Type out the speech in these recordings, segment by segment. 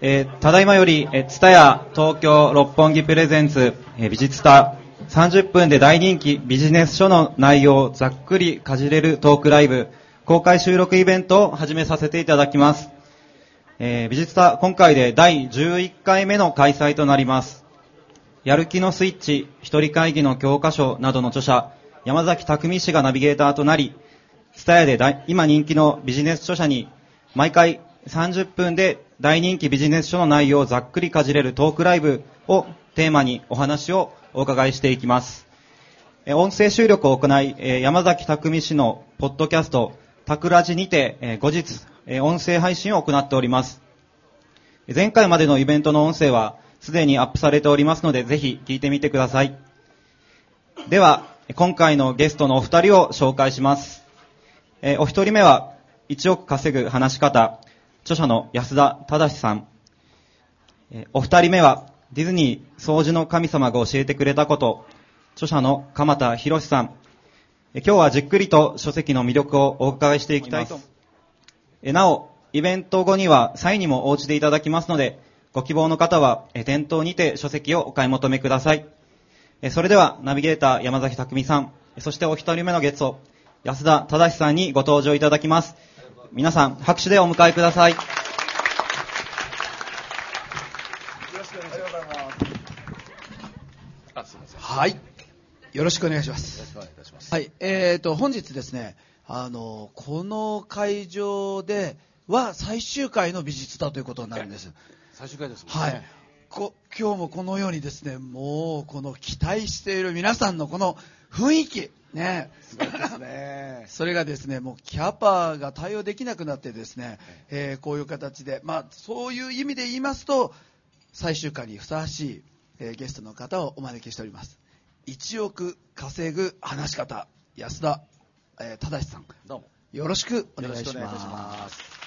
えーただいまより、えー、ツタヤ東京六本木プレゼンツ、えー美術タ30分で大人気ビジネス書の内容をざっくりかじれるトークライブ、公開収録イベントを始めさせていただきます。えー美術タ今回で第11回目の開催となります。やる気のスイッチ、一人会議の教科書などの著者、山崎匠氏がナビゲーターとなり、スタヤで今人気のビジネス書者に、毎回30分で大人気ビジネス書の内容をざっくりかじれるトークライブをテーマにお話をお伺いしていきます。音声収録を行い、山崎匠氏のポッドキャスト、タクラジにて、後日、音声配信を行っております。前回までのイベントの音声はすでにアップされておりますので、ぜひ聞いてみてください。では、今回のゲストのお二人を紹介します。お一人目は、1億稼ぐ話し方、著者の安田正さん。えーお二人目は、ディズニー掃除の神様が教えてくれたこと、著者の鎌田博さん。えー今日はじっくりと書籍の魅力をお伺いしていきたいと。えーなお、イベント後にはサインにもお家でいただきますので、ご希望の方は、えー店頭にて書籍をお買い求めください。えーそれでは、ナビゲーター山崎匠さん、えーそしてお一人目のゲスト、安田正さんにご登場いただきます。皆さん、拍手でお迎えください。あ、すみません。よはい。よろしくお願いします。ろしくお願いいたします。はい。えーと、本日ですね、あの、この会場では最終回の美術だということになるんです。最終回ですもんね。はい。こ今日もこのようにですね、もうこの期待している皆さんのこの雰囲気、ね。すごいですね。それがですね、もうキャパが対応できなくなってですね、えーこういう形で、まあそういう意味で言いますと、最終回にふさわしい、えーゲストの方をお招きしております。1億稼ぐ話し方、安田、えー正さん。どうも。よろしくお願いし。ます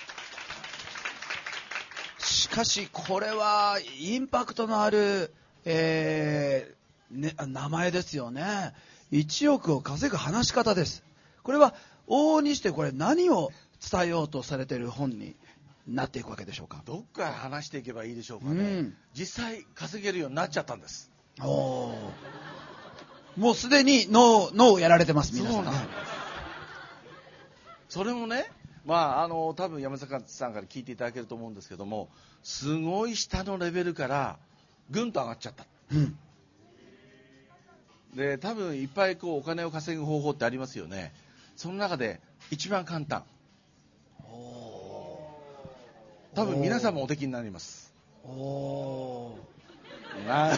しかし、これはインパクトのある、えーね、名前ですよね。1億を稼ぐ話し方です。これは往々にしてこれ何を伝えようとされている本になっていくわけでしょうか。どっから話していけばいいでしょうかね。うん実際稼げるようになっちゃったんです。おーもうすでに脳脳をやられてます、皆さんね。それもね、まあ、あの、多分山坂さんから聞いていただけると思うんですけども、すごい下のレベルから、ぐんと上がっちゃった。うんで、多分いっぱいこうお金を稼ぐ方法ってありますよね。その中で一番簡単。多分皆さんもおできになります。おーな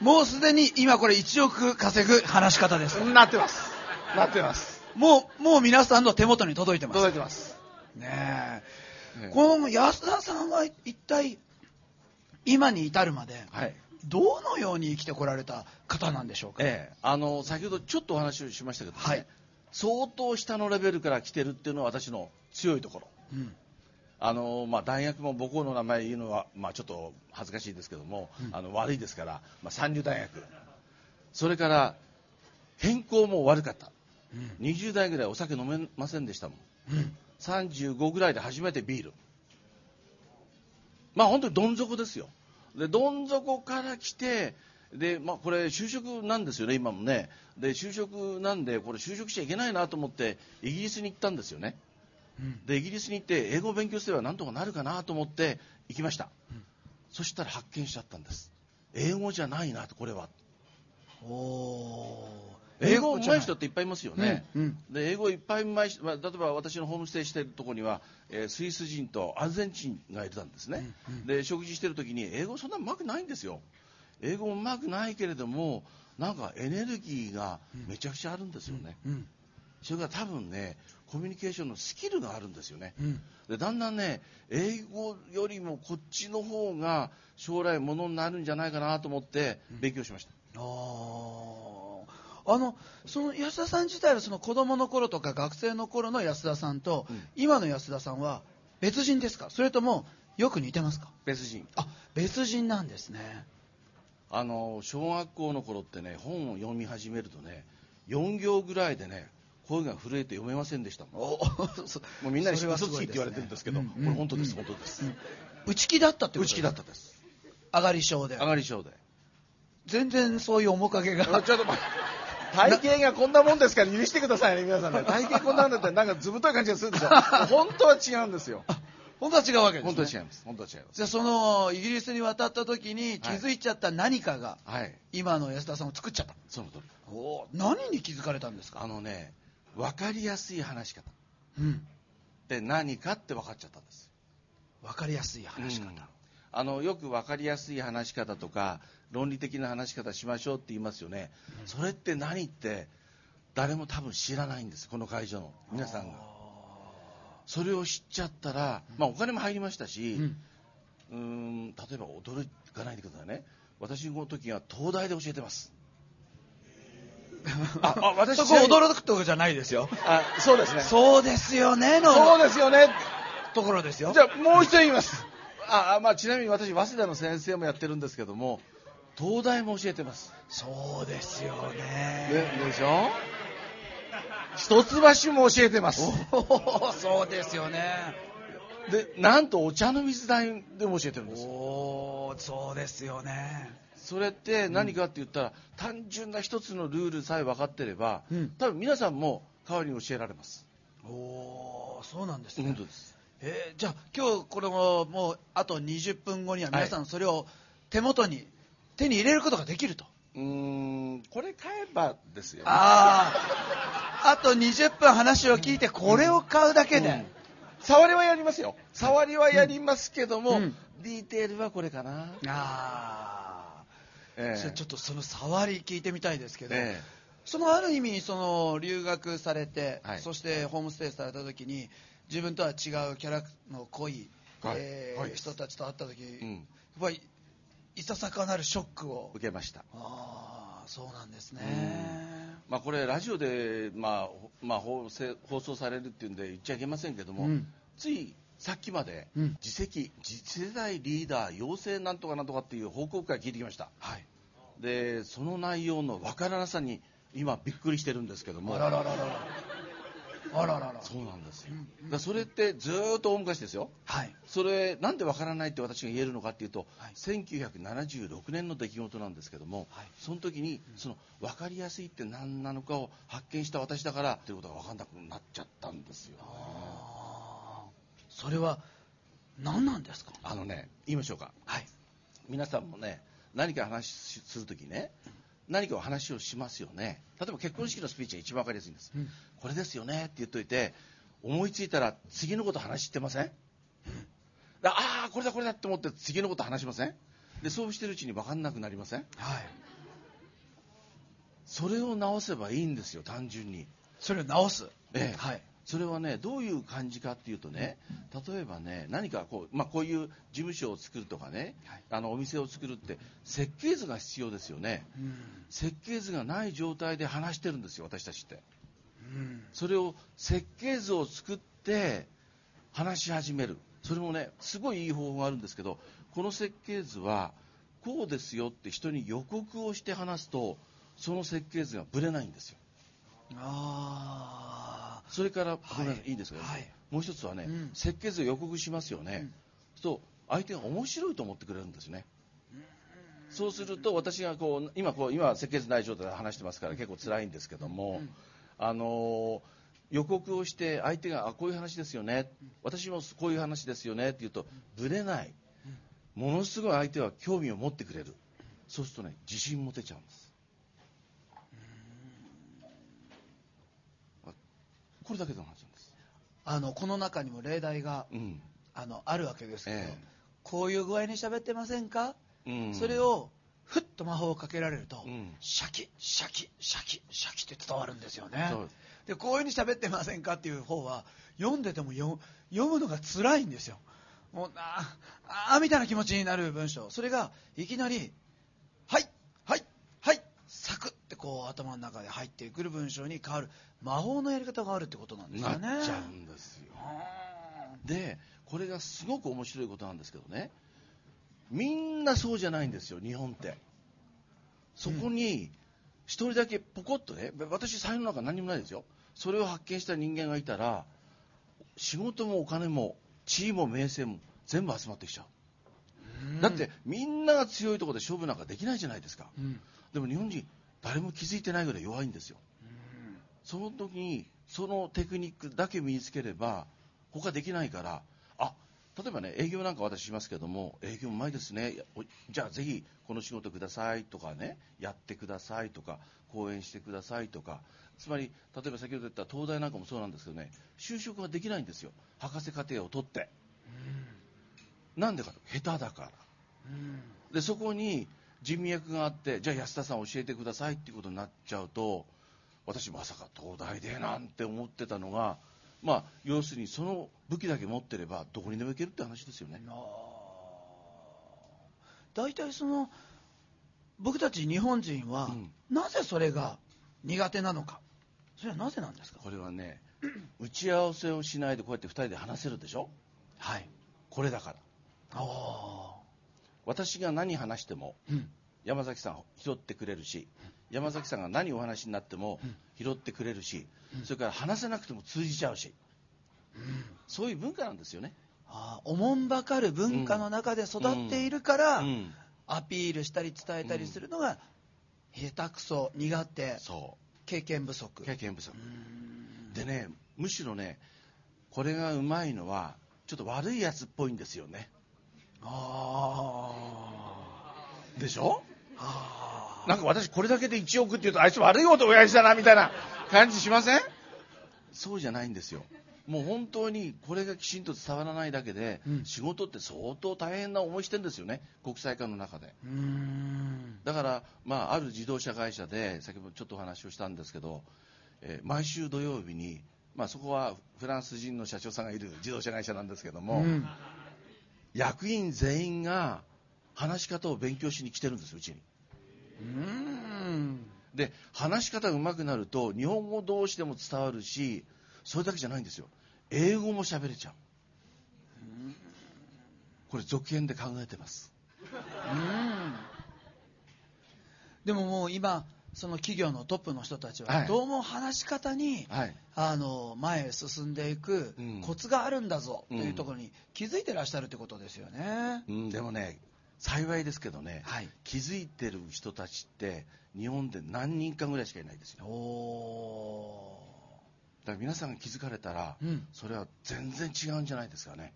もうすでに今これ1億稼ぐ話し方です。なってます。なってます。もう、もう皆さんの手元に届いてます。届いてます。ねえねこの安田さんは一体今に至るまではい。どのように生きてこられた方なんでしょうか、ええ、あの先ほどちょっとお話をしましたけど、ねはい。相当下のレベルから来てるっていうのは私の強いところ。うん。あのまあ、大学も母校の名前言うのは、まあ、ちょっと恥ずかしいですけども、あの悪いですから、まあ、三流大学。それから健康も悪かった、20代ぐらいお酒飲めませんでしたもん。うん。35ぐらいで初めてビール。まあ本当にどん底ですよでどん底から来てで、まあ、これ就職なんですよね今もね。で就職なんでこれ就職しちゃいけないなと思ってイギリスに行ったんですよね。うん。でイギリスに行って英語を勉強すればなんとかなるかなと思って行きました、そしたら発見しちゃったんです。英語じゃないなとこれは。お英語上手い人っっていっぱいいますよね、うんうん。で英語いっぱい上手い人、まあ、例えば私のホームステイしてるところには、えースイス人とアルゼンチンがいたんですね、で食事してる時に英語そんなうまくないんですよ。英語もうまくないけれどもなんかエネルギーがめちゃくちゃあるんですよね、うんそれから多分ねコミュニケーションのスキルがあるんですよね、うん。でだんだんね英語よりもこっちの方が将来ものになるんじゃないかなと思って勉強しました、あーあのその安田さん自体はその子供の頃とか学生の頃の安田さんと、うん。今の安田さんは別人ですか？それともよく似てますか？別人。あ別人なんですね。あの小学校の頃ってね本を読み始めるとね4行ぐらいでね声が震えて読めませんでしたもうみんなに嘘つきって言われてるんですけど、うんこれ本当です、本当です、内気だったってこと内気だったです。上がり症で。上がり症で。全然そういう面影が。ちょっと待って体型がこんなもんですから許してくださいね皆さんね。体型こんなんだったらなんかずぶとい感じがするでしょ。本当は違うんですよ。本当は違うわけです、ね、本当は違います。本当は違います。じゃあそのイギリスに渡った時に気づいちゃった何かがはい。今の安田さんを作っちゃった、その通り。おー何に気づかれたんですか？あのね分かりやすい話し方。うん。って何かって分かっちゃったんです。分かりやすい話し方、うん。あのよく分かりやすい話し方とか論理的な話し方しましょうって言いますよね、それって何って誰も多分知らないんですこの会場の。皆さんが。それを知っちゃったら、まあ、お金も入りましたし、うん。ん例えば驚かないでくださいね。私の時は東大で教えてます。ああ私そこ驚くとこじゃないですよ。あそうですね。そうですよねの。そうですよね。ところですよ。じゃあもう一度言います。ああ、まあ、ちなみに私早稲田の先生もやってるんですけども東大も教えてます。そうですよでねでしょ一橋も教えてます。おーそうですよね。でなんとお茶の水代でも教えてるんです。おおそうですよね。それって何かって言ったら、単純な一つのルールさえ分かってれば、うん。多分皆さんも代わりに教えられます。おおそうなんですね。本当です。えーじゃあ今日これももうあと20分後には皆さんそれを手元に手に入れることができると、うーんこれ買えばですよ。ねあああと20分話を聞いてこれを買うだけで、うん。触りはやりますよ。触りはやりますけども、うん。ディテールはこれかな、ああ、ええ。ちょっとその触り聞いてみたいですけど、えそのある意味その留学されて、はい。そしてホームステイされた時に自分とは違うキャラの濃い、はい。えーはい。人たちと会った時、えうん、やっぱりいささかなるショックを。受けました。ああそうなんですね、まあ、これラジオで、まあほまあ、放送されるっていうんで言っちゃいけませんけども、うん。ついさっきまで、うん。次席次世代リーダー養成なんとかなんとかっていう報告会聞いてきました。はい。でその内容の分からなさに今びっくりしてるんですけどもあらららららあららら。そうなんですよ。だからそれってずーっと大昔ですよ。はい。それなんで分からないって私が言えるのかっていうと、はい。1976年の出来事なんですけども、はい。その時にその分かりやすいって何なのかを発見した私だからということが分かんなくなっちゃったんですよあー。それは何なんですか？あのね言いましょうか。はい。皆さんもね何か話しするときね何かお話をしますよね。例えば結婚式のスピーチが一番分かりやすいんです、うん。これですよね。って言っといて思いついたら次のこと話してません、だああこれだこれだって思って次のこと話しません？でそうしてるうちに分かんなくなりません？はい。それを直せばいいんですよ単純に。それを直す。ええ。はいそれはねどういう感じかっていうとね例えばね何かこう,、まあ、こういう事務所を作るとかね、はい。あのお店を作るって設計図が必要ですよね。うん。設計図がない状態で話してるんですよ私たちって。うん。それを設計図を作って話し始める。それもねすごいいい方法があるんですけどこの設計図はこうですよって人に予告をして話すとその設計図がぶれないんですよ。あそれから、はい。いいいですか、はい。もう一つはね、うん。設計図を予告しますよね、うん。そう相手が面白いと思ってくれるんですね、そうすると私がこう今こう今は設計図ない状態で話してますから結構辛いんですけども、うん。あのー予告をして相手があこういう話ですよね、私もこういう話ですよね。って言うとぶれない、ものすごい相手は興味を持ってくれる。そうするとね自信持てちゃうんですこれだけの話なんです、あのこの中にも例題がうん。あのあるわけですけど、ええ。こういう具合に喋ってませんか、うん、それをふっと魔法をかけられると、うん。シャキシャキシャキシャキって伝わるんですよね。でこういうふうに喋ってませんかっていう方は読んでても読読むのが辛いんですよ。もうああーみたいな気持ちになる文章。それがいきなり「はいはいはい」サクッてこう頭の中で入ってくる文章に変わる魔法のやり方があるってことなんですよね。なっちゃうんですよ。でこれがすごく面白いことなんですけどね。みんなそうじゃないんですよ日本って。そこに一人だけポコッとね私才能なんか何にもないですよ。それを発見した人間がいたら仕事もお金も地位も名声も全部集まってきちゃう。だってみんなが強いところで勝負なんかできないじゃないですか。うん。でも日本人誰も気づいてないぐらい弱いんですよ。その時にそのテクニックだけ身につければ他できないからあ例えばね営業なんか私しますけども営業うまいですね。おじゃあぜひこの仕事くださいとかねやってくださいとか講演してくださいとか。つまり例えば先ほど言った東大なんかもそうなんですけどね就職ができないんですよ。博士課程を取って。なんでかと下手だから。うん。でそこに人脈があってじゃあ安田さん教えてくださいっていうことになっちゃうと私まさか東大でなんて思ってたのがまあ要するにその武器だけ持ってればどこにでも行けるって話ですよね。大体その僕たち日本人は、うん。なぜそれが苦手なのか。それはなぜなんですか？これはね打ち合わせをしないでこうやって2人で話せるでしょ？はい。これだから。あ私が何話しても山崎さん拾ってくれるし山崎さんが何お話になってもうん。拾ってくれるしそれから話せなくても通じちゃうし。そういう文化なんですよね。ああおもんばかる文化の中で育っているから、うん。アピールしたり伝えたりするのが、下手くそ苦手。そ経験不足。う経験不足。うん。でねむしろねこれがうまいのはちょっと悪いやつっぽいんですよねあでしょ？ああなんか私これだけで1億って言うとあいつ悪いこと親父だなみたいな感じしません？そうじゃないんですよ。もう本当にこれがきちんと伝わらないだけで、うん。仕事って相当大変な思いしてるんですよね。国際化の中で。だから、まあ、ある自動車会社で先ほどちょっとお話をしたんですけど、えー毎週土曜日に、まあ、そこはフランス人の社長さんがいる自動車会社なんですけども、うん役員全員が話し方を勉強しに来てるんですうちに。うーん。で話し方が上手くなると日本語同士でも伝わるしそれだけじゃないんですよ。英語も喋れちゃう。これ続編で考えてます。うん。でももう今その企業のトップの人たちははい。どうも話し方に、はい。あの前へ進んでいくうん。コツがあるんだぞとうん。いうところに気づいてらっしゃるってことですよね。うん、でもね幸いですけどね、はい。気づいてる人たちって日本で何人かぐらいしかいないですよおだから皆さんが気づかれたら、ーうん、それは全然違うんじゃないですかね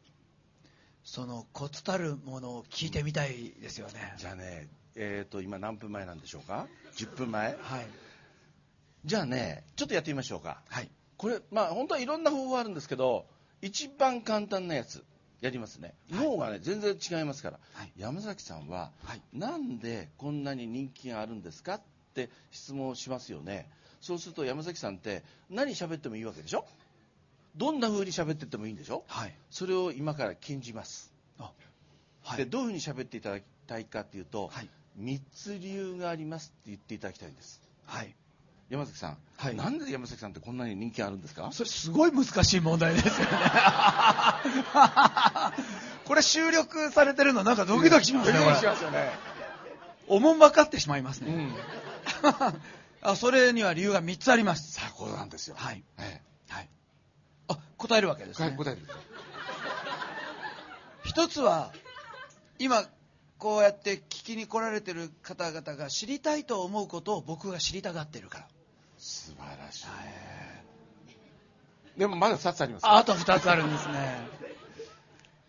そのコツたるものを聞いてみたいですよね。じゃあねえー、と今何分前なんでしょうか？10分前？はい、じゃあねちょっとやってみましょうか。はい、これまあ本当はいろんな方法あるんですけど一番簡単なやつやりますね。はい。脳がね全然違いますから、はい。山崎さんは、はい。なんでこんなに人気があるんですかって質問をしますよね。そうすると山崎さんって何喋ってもいいわけでしょ？どんな風に喋ってってもいいんでしょ？はい、それを今から禁じます、あはい、でどういうふうに喋っていただきたいかっていうと、はい、3つ理由がありますって言っていただきたいんですはい、山崎さん、はいなんで山崎さんってこんなに人気があるんですか？それすごい難しい問題ですよね。これ収録されてるのなんかドキドキしますね。これしますよね、おもんばかってしまいますね。うん、あそれには理由が3つあります。さあこれなんですよはい。えはい。あ、答えるわけですえ、ね。答えてください一つは、今、こうやって聞きに来られてる方々が知りたいと思うことを僕が知りたがってるから。素晴らしい、でもまだ2つありますああと2つあるんですね。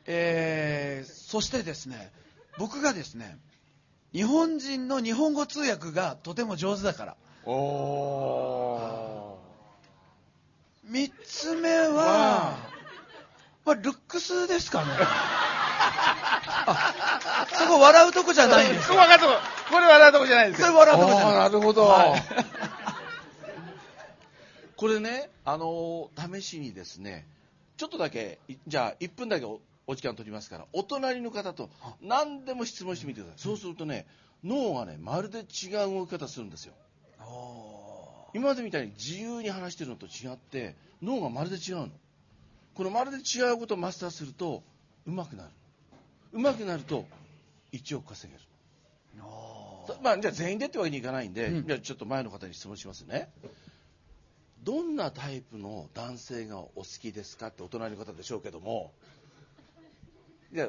えー、そしてですね、僕がですね、日本人の日本語通訳がとても上手だから。おお3つ目わは、まあ、ルックスですかね。あそこ笑うとこじゃないんですか？ったこれ笑うとこじゃないですよ。それ笑うとこじゃない。なるほど、はい。これねあの試しにですねちょっとだけいじゃあ1分だけおお時間取りますからお隣の方と何でも質問してみてください、そうするとね脳がねまるで違う動き方するんですよ。お今までみたいに自由に話してるのと違って脳がまるで違うの。このまるで違うことをマスターすると上手くなる上手くなると1億稼げる。まあ、じゃあ全員でってわけにいかないんで、うん。じゃあちょっと前の方に質問しますね。どんなタイプの男性がお好きですかってお隣の方でしょうけどもじゃあ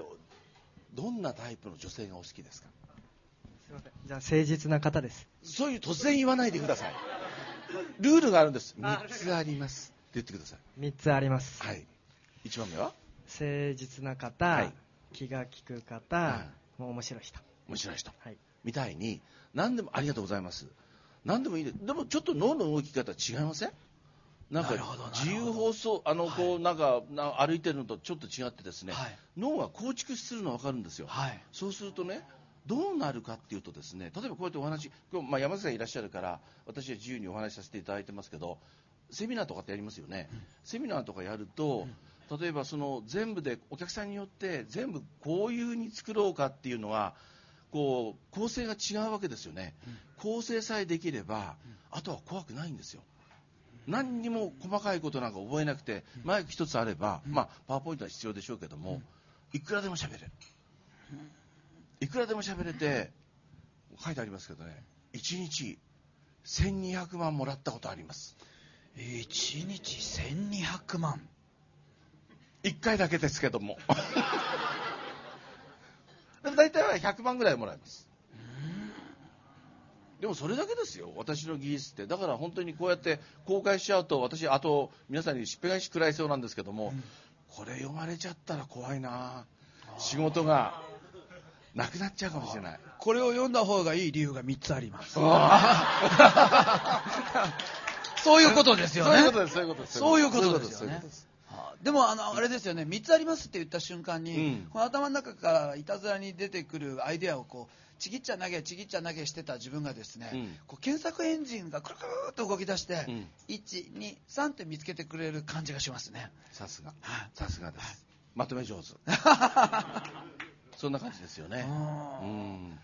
どんなタイプの女性がお好きですか？すいません。じゃあ、誠実な方です。そういう突然言わないでください。ルールがあるんです。あ3つありますって言ってください。3つあります。はい。1番目は？誠実な方、はい気が利く方、はもう面白い人。面白い人。はい。みたいに何でもありがとうございます。何でもいいです。でもちょっと脳の動き方違いません？なんか自由放送あのはい。こうなんかな歩いてるのとちょっと違ってですね、はい。脳が構築するの分かるんですよ、はい。そうするとねどうなるかっていうとですね例えばこうやってお話今日、まあ、山崎さんいらっしゃるから私は自由にお話しさせていただいてますけどセミナーとかってやりますよね、セミナーとかやると、例えばその全部でお客さんによって全部こういうふうに作ろうかっていうのはこう構成が違うわけですよね、構成さえできれば、あとは怖くないんですよ。何にも細かいことなんか覚えなくて、マイク一つあれば、まあ、パワーポイントは必要でしょうけども、いくらでも喋れる、いくらでも喋れて書いてありますけどね1日1200万もらったことあります。1日1200万1回だけですけども。でも大体は100万ぐらいもらえます。でもそれだけですよ。私の技術って。だから本当にこうやって公開しちゃうと私あと皆さんにしっぺ返し食らいそうなんですけども、これ読まれちゃったら怖いな。仕事が。なくなっちゃうかもしれない。これを読んだ方がいい理由が3つあります。そういうことですよね。そういうことですそういうことです。そういうことですよね。そういうことでもあのあれですよね。3つありますって言った瞬間に、うん。この頭の中からいたずらに出てくるアイデアをこうちぎっちゃ投げちぎっちゃ投げしてた自分がですね、うん。こう検索エンジンがくるくるっと動き出して、うん123って見つけてくれる感じがしますねさすがはいさすがですまとめ上手そんな感じですよねううんん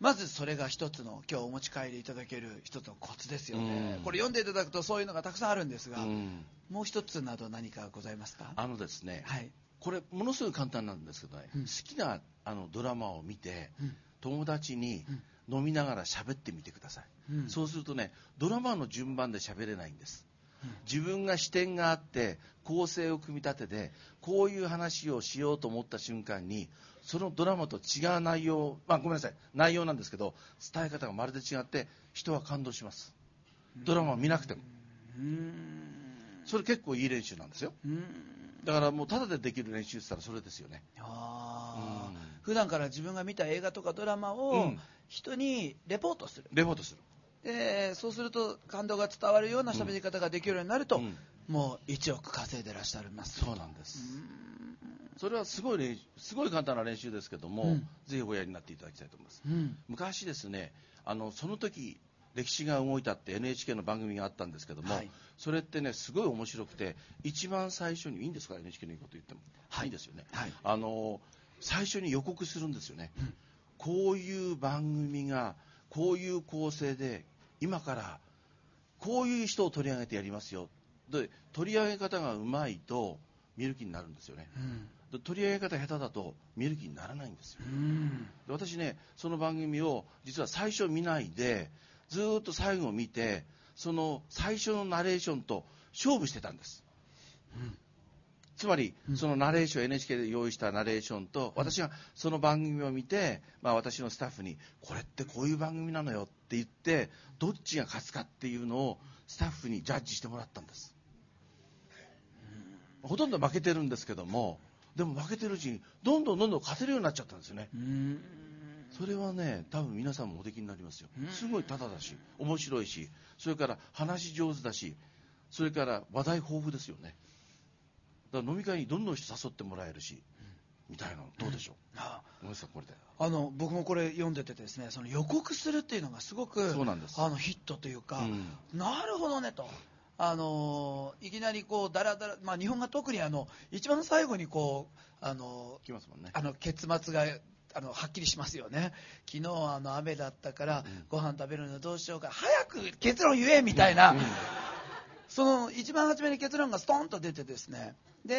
まずそれが一つの今日お持ち帰りいただける一つのコツですよね、うん。これ読んでいただくとそういうのがたくさんあるんですが、うん。もう一つなど何かございますか？あのですね、はい。これものすごい簡単なんですけどね、うん。好きなあのドラマを見て、うん。友達に飲みながら喋ってみてください、うん。そうするとねドラマの順番で喋れないんです、うん。自分が視点があって構成を組み立ててこういう話をしようと思った瞬間にそのドラマと違う内容、まあ、ごめんなさい。内容なんですけど伝え方がまるで違って人は感動します。ドラマを見なくても。それ結構いい練習なんですよ。だからもうただでできる練習って言ったらそれですよね。あー。うん。普段から自分が見た映画とかドラマうをん。人にレポートする、レポートする。でそうすると感動が伝わるような喋り方ができるようになると、うん。もう1億稼いでらっしゃいます。そうなんですそれはすごい練習すごい簡単な練習ですけども、うん。ぜひおやりになっていただきたいと思います。うん。昔ですねあのその時歴史が動いたって NHK の番組があったんですけども、はい。それってねすごい面白くて一番最初にいいんですか NHK のいいこと言っても、はい。いいですよね、はい。あの最初に予告するんですよね、こういう番組がこういう構成で今からこういう人を取り上げてやりますよ。で取り上げ方がうまいと見る気になるんですよね。うん。で取り上げ方下手だと見る気にならないんですよ。うん。で私ねその番組を実は最初見ないでずーっと最後を見てその最初のナレーションと勝負してたんです、つまりそのナレーション NHK で用意したナレーションと私がその番組を見て、まあ、私のスタッフにこれってこういう番組なのよって言ってどっちが勝つかっていうのをスタッフにジャッジしてもらったんです。ほとんど負けてるんですけどもでも負けてるうちにどんどんどんどん勝てるようになっちゃったんですよね。うん。それはね多分皆さんもおできになりますよ。うん。すごいタダだし面白いしそれから話し上手だしそれから話題豊富ですよね。だから飲み会にどんどん人誘ってもらえるしみたいなのどうでしょう？あ。ごめんなさいこれで。あの僕もこれ読んでてですねその予告するっていうのがすごくそうなんです。あのヒットというか、うん。なるほどねと。あのいきなりこうだらだら、まあ、日本が特にあの一番最後にこうあの来ますもんね。あの結末があのはっきりしますよね、昨日はあの雨だったから、うん。ご飯食べるのどうしようか、早く結論言えみたいな、うんその一番初めに結論がストンと出てですね。で、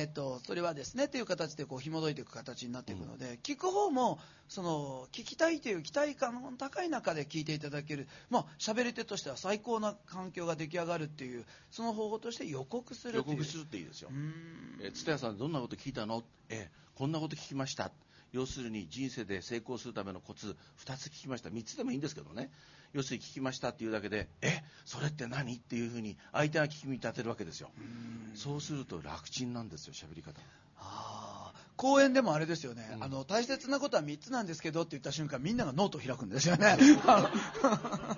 えー、とそれはですねっていう形でこう紐解いていく形になっていくので、聞く方もその聞きたいという期待感の高い中で聞いていただける、まあ喋り手としては最高な環境が出来上がるっていうその方法として予告する予告するっていいですよ。うーん。え蔦屋さんどんなこと聞いたの？えこんなこと聞きました要するに人生で成功するためのコツ2つ聞きました。3つでもいいんですけどね。要するに聞きましたっていうだけでえそれって何？っていうふうに相手が聞き見立てるわけですよ。そうすると楽ちんなんですよ喋り方。あー。講演でもあれですよね、うん。あの大切なことは3つなんですけどって言った瞬間みんながノートを開くんですよね。あ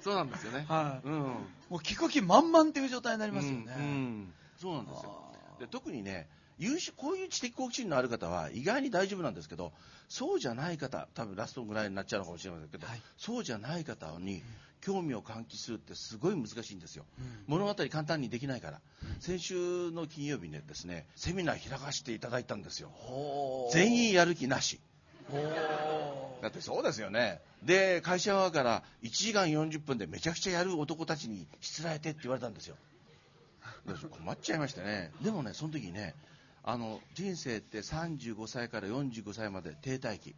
そうなんですよね。のはい。うん。もう聞く気満々っていう状態になりますよね、うんうん。そうなんですよ。で特にね優秀こういう知的好奇心のある方は意外に大丈夫なんですけどそうじゃない方多分ラストぐらいになっちゃうのかもしれませんけど、はい。そうじゃない方に興味を喚起するってすごい難しいんですよ、うん。物語簡単にできないから、先週の金曜日ねですねセミナー開かせていただいたんですよ。全員やる気なし。だってそうですよね。で会社側から1時間40分でめちゃくちゃやる男たちにしつらえてって言われたんですよ。で困っちゃいましてね。でもねその時にねあの人生って35歳から45歳まで停滞期。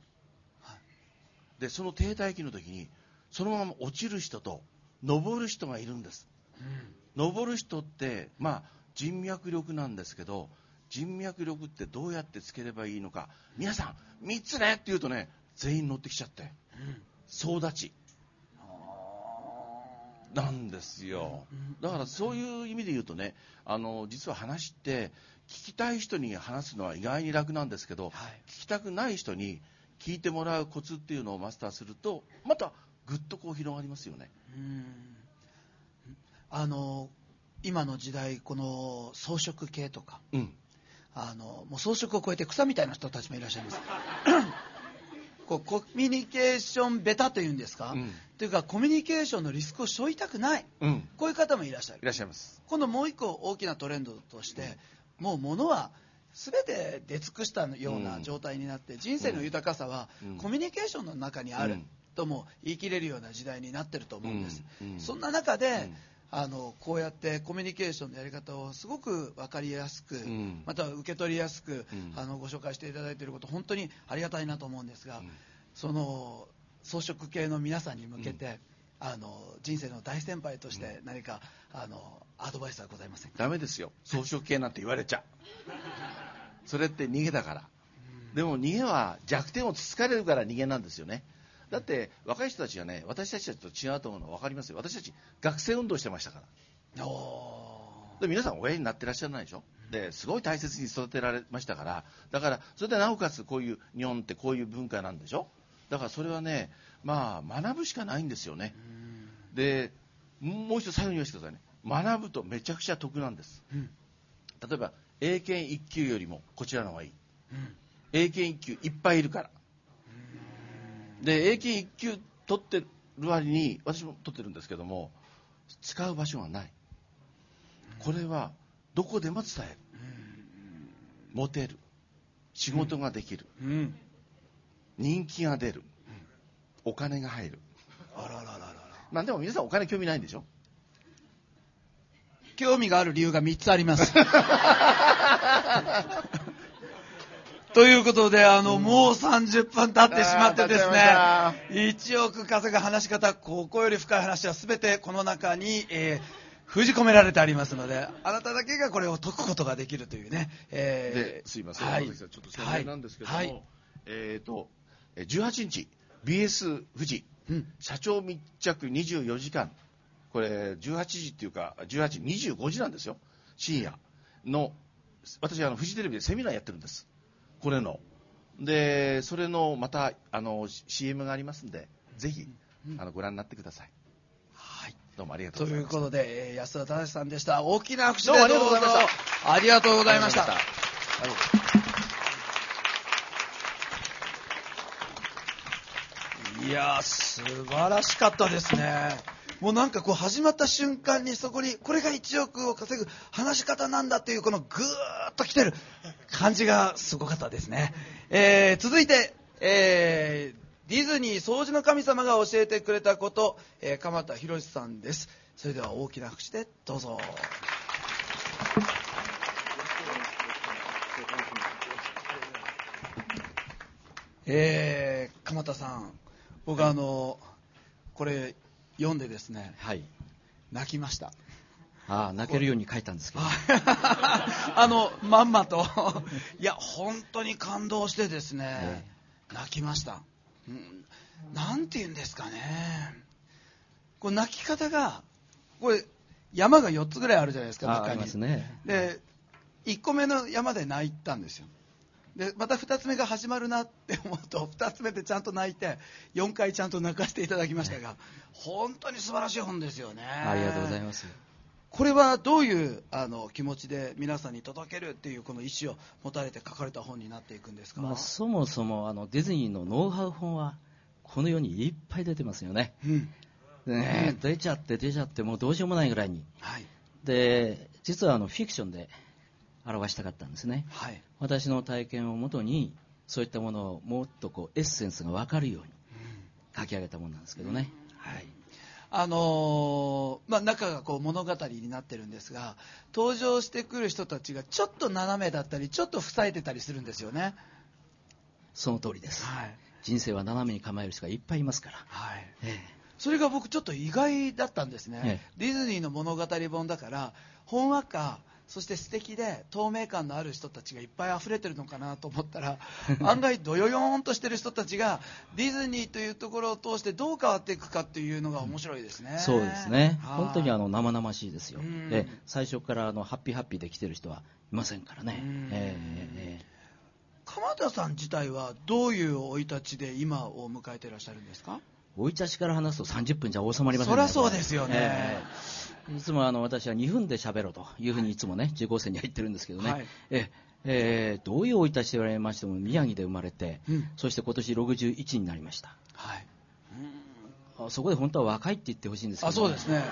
でその停滞期の時にそのまま落ちる人と登る人がいるんです。登る人ってまあ人脈力なんですけど人脈力ってどうやってつければいいのか。皆さん3つねって言うとね全員乗ってきちゃって。総立ち。なんですよ。だからそういう意味で言うとねあの実は話って聞きたい人に話すのは意外に楽なんですけど、はい。聞きたくない人に聞いてもらうコツっていうのをマスターするとまたぐっとこう広がりますよね。うん。あの今の時代この装飾系とかうん。あのもう装飾を超えて草みたいな人たちもいらっしゃいます。こうコミュニケーションベタというんですか、うん。というかコミュニケーションのリスクを背負いたくない。うん、こういう方もいらっしゃる。いらっしゃいます。今度もう一個大きなトレンドとして、もう物は全て出尽くしたような状態になって、人生の豊かさはうん。コミュニケーションの中にあるうん。とも言い切れるような時代になってると思うんです、そんな中で、うん。あのこうやってコミュニケーションのやり方をすごく分かりやすく、ん。または受け取りやすく、うん。あのご紹介していただいていること本当にありがたいなと思うんですが、うん。その装飾系の皆さんに向けて、あの人生の大先輩として何か、あのアドバイスはございませんか？ダメですよ。装飾系なんて言われちゃ。それって逃げだから。でも逃げは弱点をつつかれるから逃げなんですよね。だって若い人たちはね私たちと違うと思うのは分かりますよ。私たち学生運動してましたから。おで皆さん親になってらっしゃらないでしょ？ですごい大切に育てられましたから。だからそれでなおかつこういう日本ってこういう文化なんでしょ？だからそれはねまあ学ぶしかないんですよね。でもう一度最後に言わせてくださいね。学ぶとめちゃくちゃ得なんです。うん。例えば英検1級よりもこちらの方がいい。うん。英検1級いっぱいいるから。で英検1級取ってる割に私も取ってるんですけども使う場所がない。これはどこでも伝える。モテる。仕事ができる。うん。人気が出るお金が入る。あららららら。まあでも皆さんお金興味ないんでしょ？興味がある理由が3つあります。ということであの、もう30分経ってしまってですねあ1億稼ぐ話し方ここより深い話は全てこの中に、えー封じ込められてありますのであなただけがこれを解くことができるというね、えーですいません、はい。ちょっと宣伝なんですけども、はい。はい。えっ、ー18日 BS 富士うん。社長密着24時間。これ18時っていうか18 25時なんですよ。深夜。の私あのフジテレビでセミナーやってるんです。これの。でそれのまたあの CM がありますんでぜひあのご覧になってください。はい。どうもありがとうというございますことで、えー安田正さんでした。大きな拍手どうでもありがとうございました。どうぞありがとうございました。ありがとうございまいやー、素晴らしかったですね。もうなんかこう始まった瞬間にそこにこれが1億を稼ぐ話し方なんだっていうこのぐーっと来てる感じがすごかったですね。えー続いて、えーディズニー掃除の神様が教えてくれたこと、えー鎌田博さんです。それでは大きな拍手でどうぞ。えー、鎌田さん、僕あの、これ読んでですね、はい。泣きました。ああ、泣けるように書いたんですけど。あのまんまといや本当に感動してですね、え泣きました、うん、なんて言うんですかねこれ泣き方がこれ山が4つぐらいあるじゃないですかあああり中にますね。で1個目の山で泣いたんですよでまた2つ目が始まるなって思うと2つ目でちゃんと泣いて4回ちゃんと泣かせていただきましたが本当に素晴らしい本ですよねありがとうございます。これはどういうあの気持ちで皆さんに届けるっていうこの意思を持たれて書かれた本になっていくんですか、まあ、そもそもあのディズニーのノウハウ本はこの世にいっぱい出てますよね。うんね出ちゃって出ちゃってもうどうしようもないぐらいに。はいで、実はあのフィクションで表したかったんですね。はい私の体験をもとにそういったものをもっとこうエッセンスが分かるように書き上げたものなんですけどね。はい。あのーまあ、中がこう物語になってるんですが登場してくる人たちがちょっと斜めだったりちょっと塞いでたりするんですよねその通りです。はい人生は斜めに構える人がいっぱいいますから。はいえそれが僕ちょっと意外だったんですね、えディズニーの物語本だからほんわかそして素敵で透明感のある人たちがいっぱい溢れてるのかなと思ったら 案外どよよーんとしてる人たちがディズニーというところを通してどう変わっていくかっていうのが面白いですね、えそうですね。はい本当にあの生々しいですようん。で最初からあのハッピーハッピーで来てる人はいませんからねうん。ええええ鎌田さん自体はどういう生い立ちで今を迎えていらっしゃるんですか？生い立ちから話すと30分じゃ収まりませんそりゃそうですよね。ええ。いつもあの私は2分で喋ろうというふうにいつもね、受講生には言ってるんですけどね、はい。ええ。ええ。どういう生い立ちと言われましても宮城で生まれて、うん。そして今年61になりました。はい。あそこで本当は若いって言ってほしいんですけど、あそうですね、は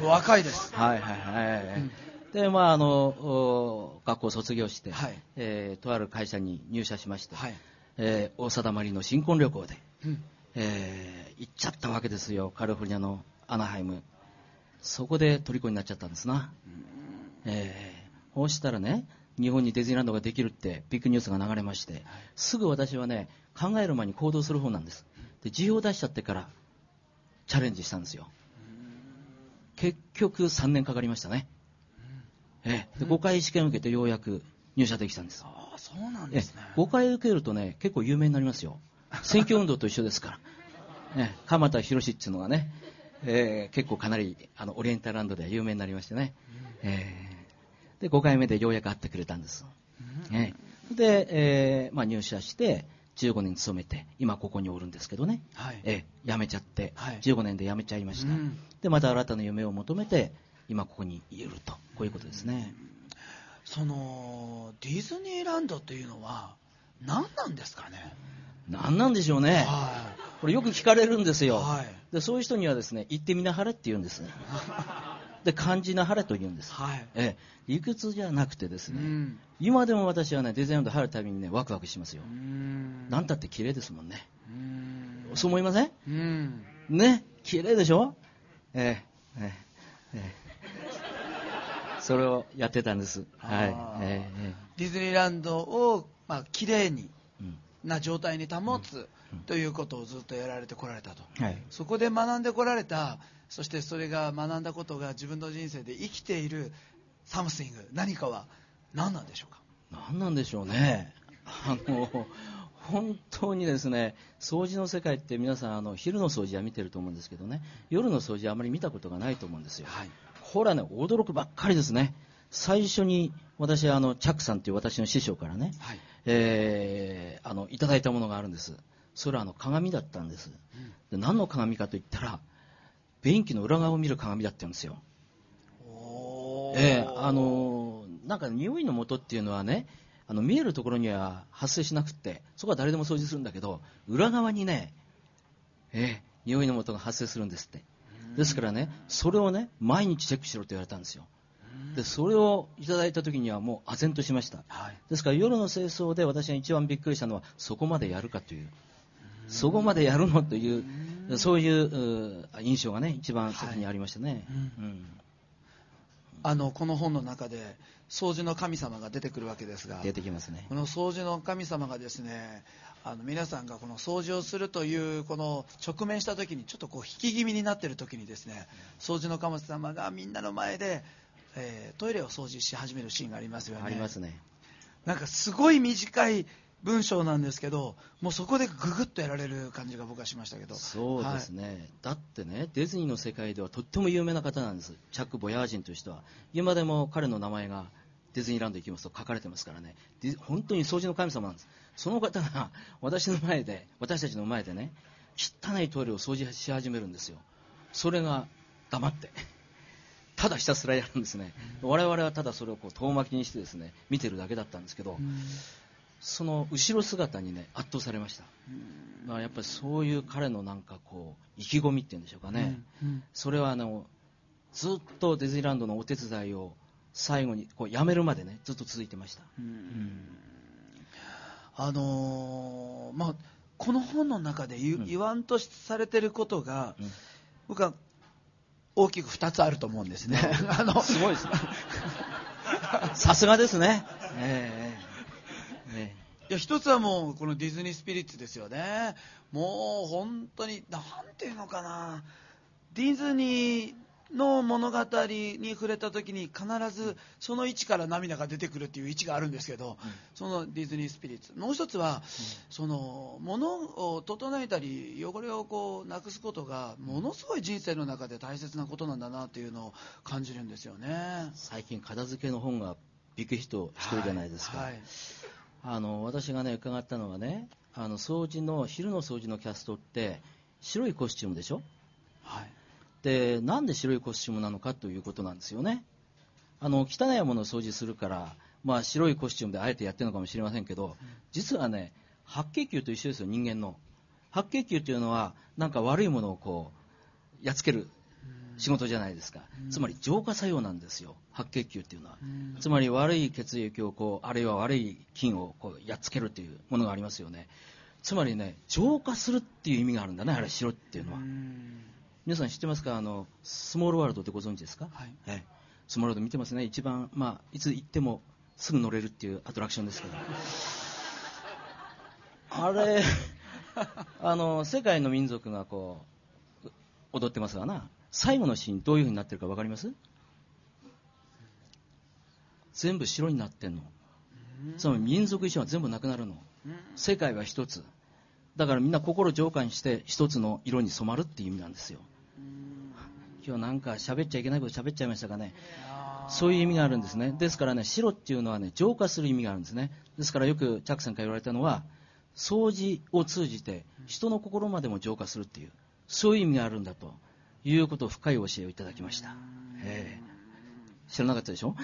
い。若いです。はいはいはい。うん。で、まあ、あの、お学校を卒業して、はい。えーとある会社に入社しまして、はい。えー大貞まりの新婚旅行で、うんえー行っちゃったわけですよ、カリフォルニアのアナハイム。そこで虜になっちゃったんですな。えーそうしたらね、日本にディズニーランドができるってビッグニュースが流れまして、すぐ私はね、考える前に行動する方なんです。で、辞表を出しちゃってからチャレンジしたんですよ。結局3年かかりましたね。ええで5回試験を受けてようやく入社できたんです。ああそうなんええですね5回受けるとね、結構有名になりますよ。選挙運動と一緒ですから。ええ鎌田博っていうのがね、ええ結構かなりあのオリエンタルランドでは有名になりましてね。ええで、5回目でようやく会ってくれたんです。ええで、ええまあ、入社して、15年勤めて、今ここにおるんですけどね。はいええ辞めちゃって、はい15年で辞めちゃいました。うんで、また新たな夢を求めて、今ここにいると。こういうことですね。そのディズニーランドっていうのは何なんですかね？何なんでしょうね。はこれよく聞かれるんですよ。はい。でそういう人にはですね、行ってみなはれって言うんですね。で、感じなはれと言うんです。はい。ええ、理屈じゃなくてですね、うん。今でも私はね、ディズニーランド入るたびにね、ワクワクしますよ。ん。なんたって綺麗ですもんね。うん。そう思いません？うん。ね、綺麗でしょ？ええ、ええ、ええ。それをやってたんです。はい。え。ええ。ディズニーランドをまあ綺麗にな状態に保つということをずっとやられてこられたとはい。そこで学んでこられたそしてそれが学んだことが自分の人生で生きている something 何かは何なんでしょうか？何なんでしょうね。あの、本当にですね、掃除の世界って皆さん、あの、昼の掃除は見てると思うんですけどね、夜の掃除はあまり見たことがないと思うんですよ。はいこれはね、驚くばっかりですね。最初に、私、あの、チャックさんという私の師匠からね、はいえーあの、いただいたものがあるんです。それはあの、鏡だったんです。で何の鏡かといったら、便器の裏側を見る鏡だったんですよ。ええあのなんか匂いの元っていうのはね、あの見えるところには発生しなくって、そこは誰でも掃除するんだけど、裏側にね、ええ匂いの元が発生するんですって。ですからね、それをね、毎日チェックしろと言われたんですよ。で、それをいただいた時にはもう唖然としました。はいですから夜の清掃で私が一番びっくりしたのは、そこまでやるかという。そこまでやるのという、そういうう印象がね、一番先にありましたね。はいうんあのこの本の中で掃除の神様が出てくるわけですが出てきますねこ。の掃除の神様がですねあの皆さんがこの掃除をするというこの直面した時にちょっとこう引き気味になっている時にですね掃除の神様がみんなの前でえートイレを掃除し始めるシーンがありますよね。ありますね。なんかすごい短い文章なんですけどもうそこでググッとやられる感じが僕はしましたけど。そうですね、だってね、ディズニーの世界ではとっても有名な方なんです、チャック・ボヤージンという人は、今でも彼の名前がディズニーランド行きますと書かれてますからね、本当に掃除の神様なんです、その方が私の前で、私たちの前でね、汚いトイレを掃除し始めるんですよ、それが黙って、ただひたすらやるんですね、我々はただそれをこう遠巻きにしてですね見てるだけだったんですけど、その後ろ姿にね圧倒されました。まあ、やっぱりそういう彼のなんかこう意気込みっていうんでしょうかね、それはあのずっとディズニーランドのお手伝いを最後にこう辞めるまでねずっと続いてました、あのーまあ、この本の中で言,、わんとされてることが、うん。僕は大きく2つあると思うんですね。あのすごいですね。さすがですね。ええええ。いや一つはもうこのディズニースピリッツですよね、もう本当に、なんていうのかな、ディズニーの物語に触れた時に必ずその位置から涙が出てくるっていう位置があるんですけど、そのディズニースピリッツ、もう一つは、その物を整えたり、汚れをこうなくすことが、ものすごい人生の中で大切なことなんだなっていうのを感じるんですよね。最近片付けの本がビッグヒットしてるじゃないですか、はいはい。あの私がね伺ったのはねあの掃除の昼の掃除のキャストって白いコスチュームでしょ？はいでなんで白いコスチュームなのかということなんですよね。あの汚いものを掃除するから、まあ、白いコスチュームであえてやってるのかもしれませんけど実はね白血球と一緒ですよ人間の。白血球というのはなんか悪いものをこうやっつける仕事じゃないですか。つまり浄化作用なんですよ白血球っていうのは。つまり悪い血液をこうあるいは悪い菌をこうやっつけるというものがありますよね。つまりね浄化するっていう意味があるんだねあれ白っていうのは皆さん知ってますか？あのスモールワールドってご存知ですか、はい。ええ。スモールワールド見てますね。一番、まあ、いつ行ってもすぐ乗れるっていうアトラクションですけど あれあの世界の民族がこう踊ってますがな。最後のシーンどういう風になってるか分かります？全部白になってんの。つまり民族衣装は全部なくなるの。世界は一つ。だからみんな心浄化にして一つの色に染まるっていう意味なんですよ今日なんか喋っちゃいけないこと喋っちゃいましたかね。そういう意味があるんですね。ですからね白っていうのはね浄化する意味があるんですね。ですからよくチャックさんから言われたのは掃除を通じて人の心までも浄化するっていうそういう意味があるんだということを深い教えをいただきました、ええ。知らなかったでしょ、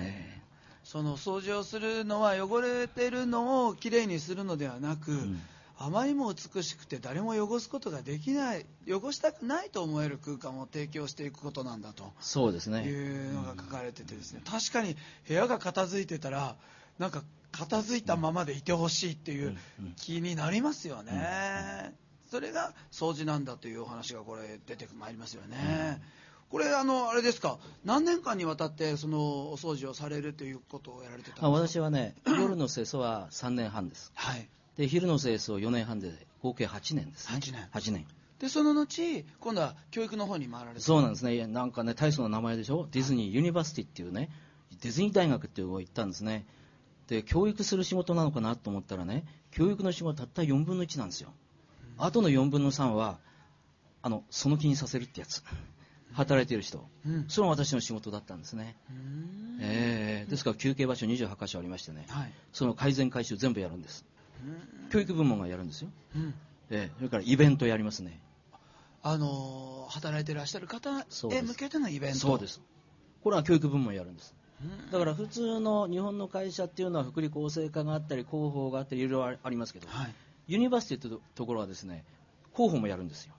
ええ。その掃除をするのは汚れてるのをきれいにするのではなく、んあまりにも美しくて誰も汚すことができない汚したくないと思える空間を提供していくことなんだと。そうですね。いうのが書かれててですね。確かに部屋が片付いてたらなんか片付いたままでいてほしいっていう気になりますよね、それが掃除なんだというお話がこれ出てまいりますよね、これあのあれですか何年間にわたってそのお掃除をされるということをやられてたんですか？あ私はね夜の清掃は3年半です。はいで昼の清掃4年半で合計8年ですね。8年。8年。でその後今度は教育の方に回られてそうなんですね。いやなんかね大層な名前でしょ？ディズニーユニバーシティっていうねディズニー大学っていうのを行ったんですね。で教育する仕事なのかなと思ったらね教育の仕事たった4分の1なんですよ。あとの4分の3はあのその気にさせるってやつ。働いている人。うん。それが私の仕事だったんですね、うん。えーですから休憩場所28箇所ありましてね、はい。その改善改修全部やるんです教育部門がやるんですよ、うん。えーそれからイベントやりますね。あのー働いてらっしゃる方へ向けてのイベント。そうです。これは教育部門やるんです。うん。だから普通の日本の会社っていうのは福利厚生課があったり広報があったりいろいろありますけど、はい。ユニバーシティというところはですね広報もやるんですよ。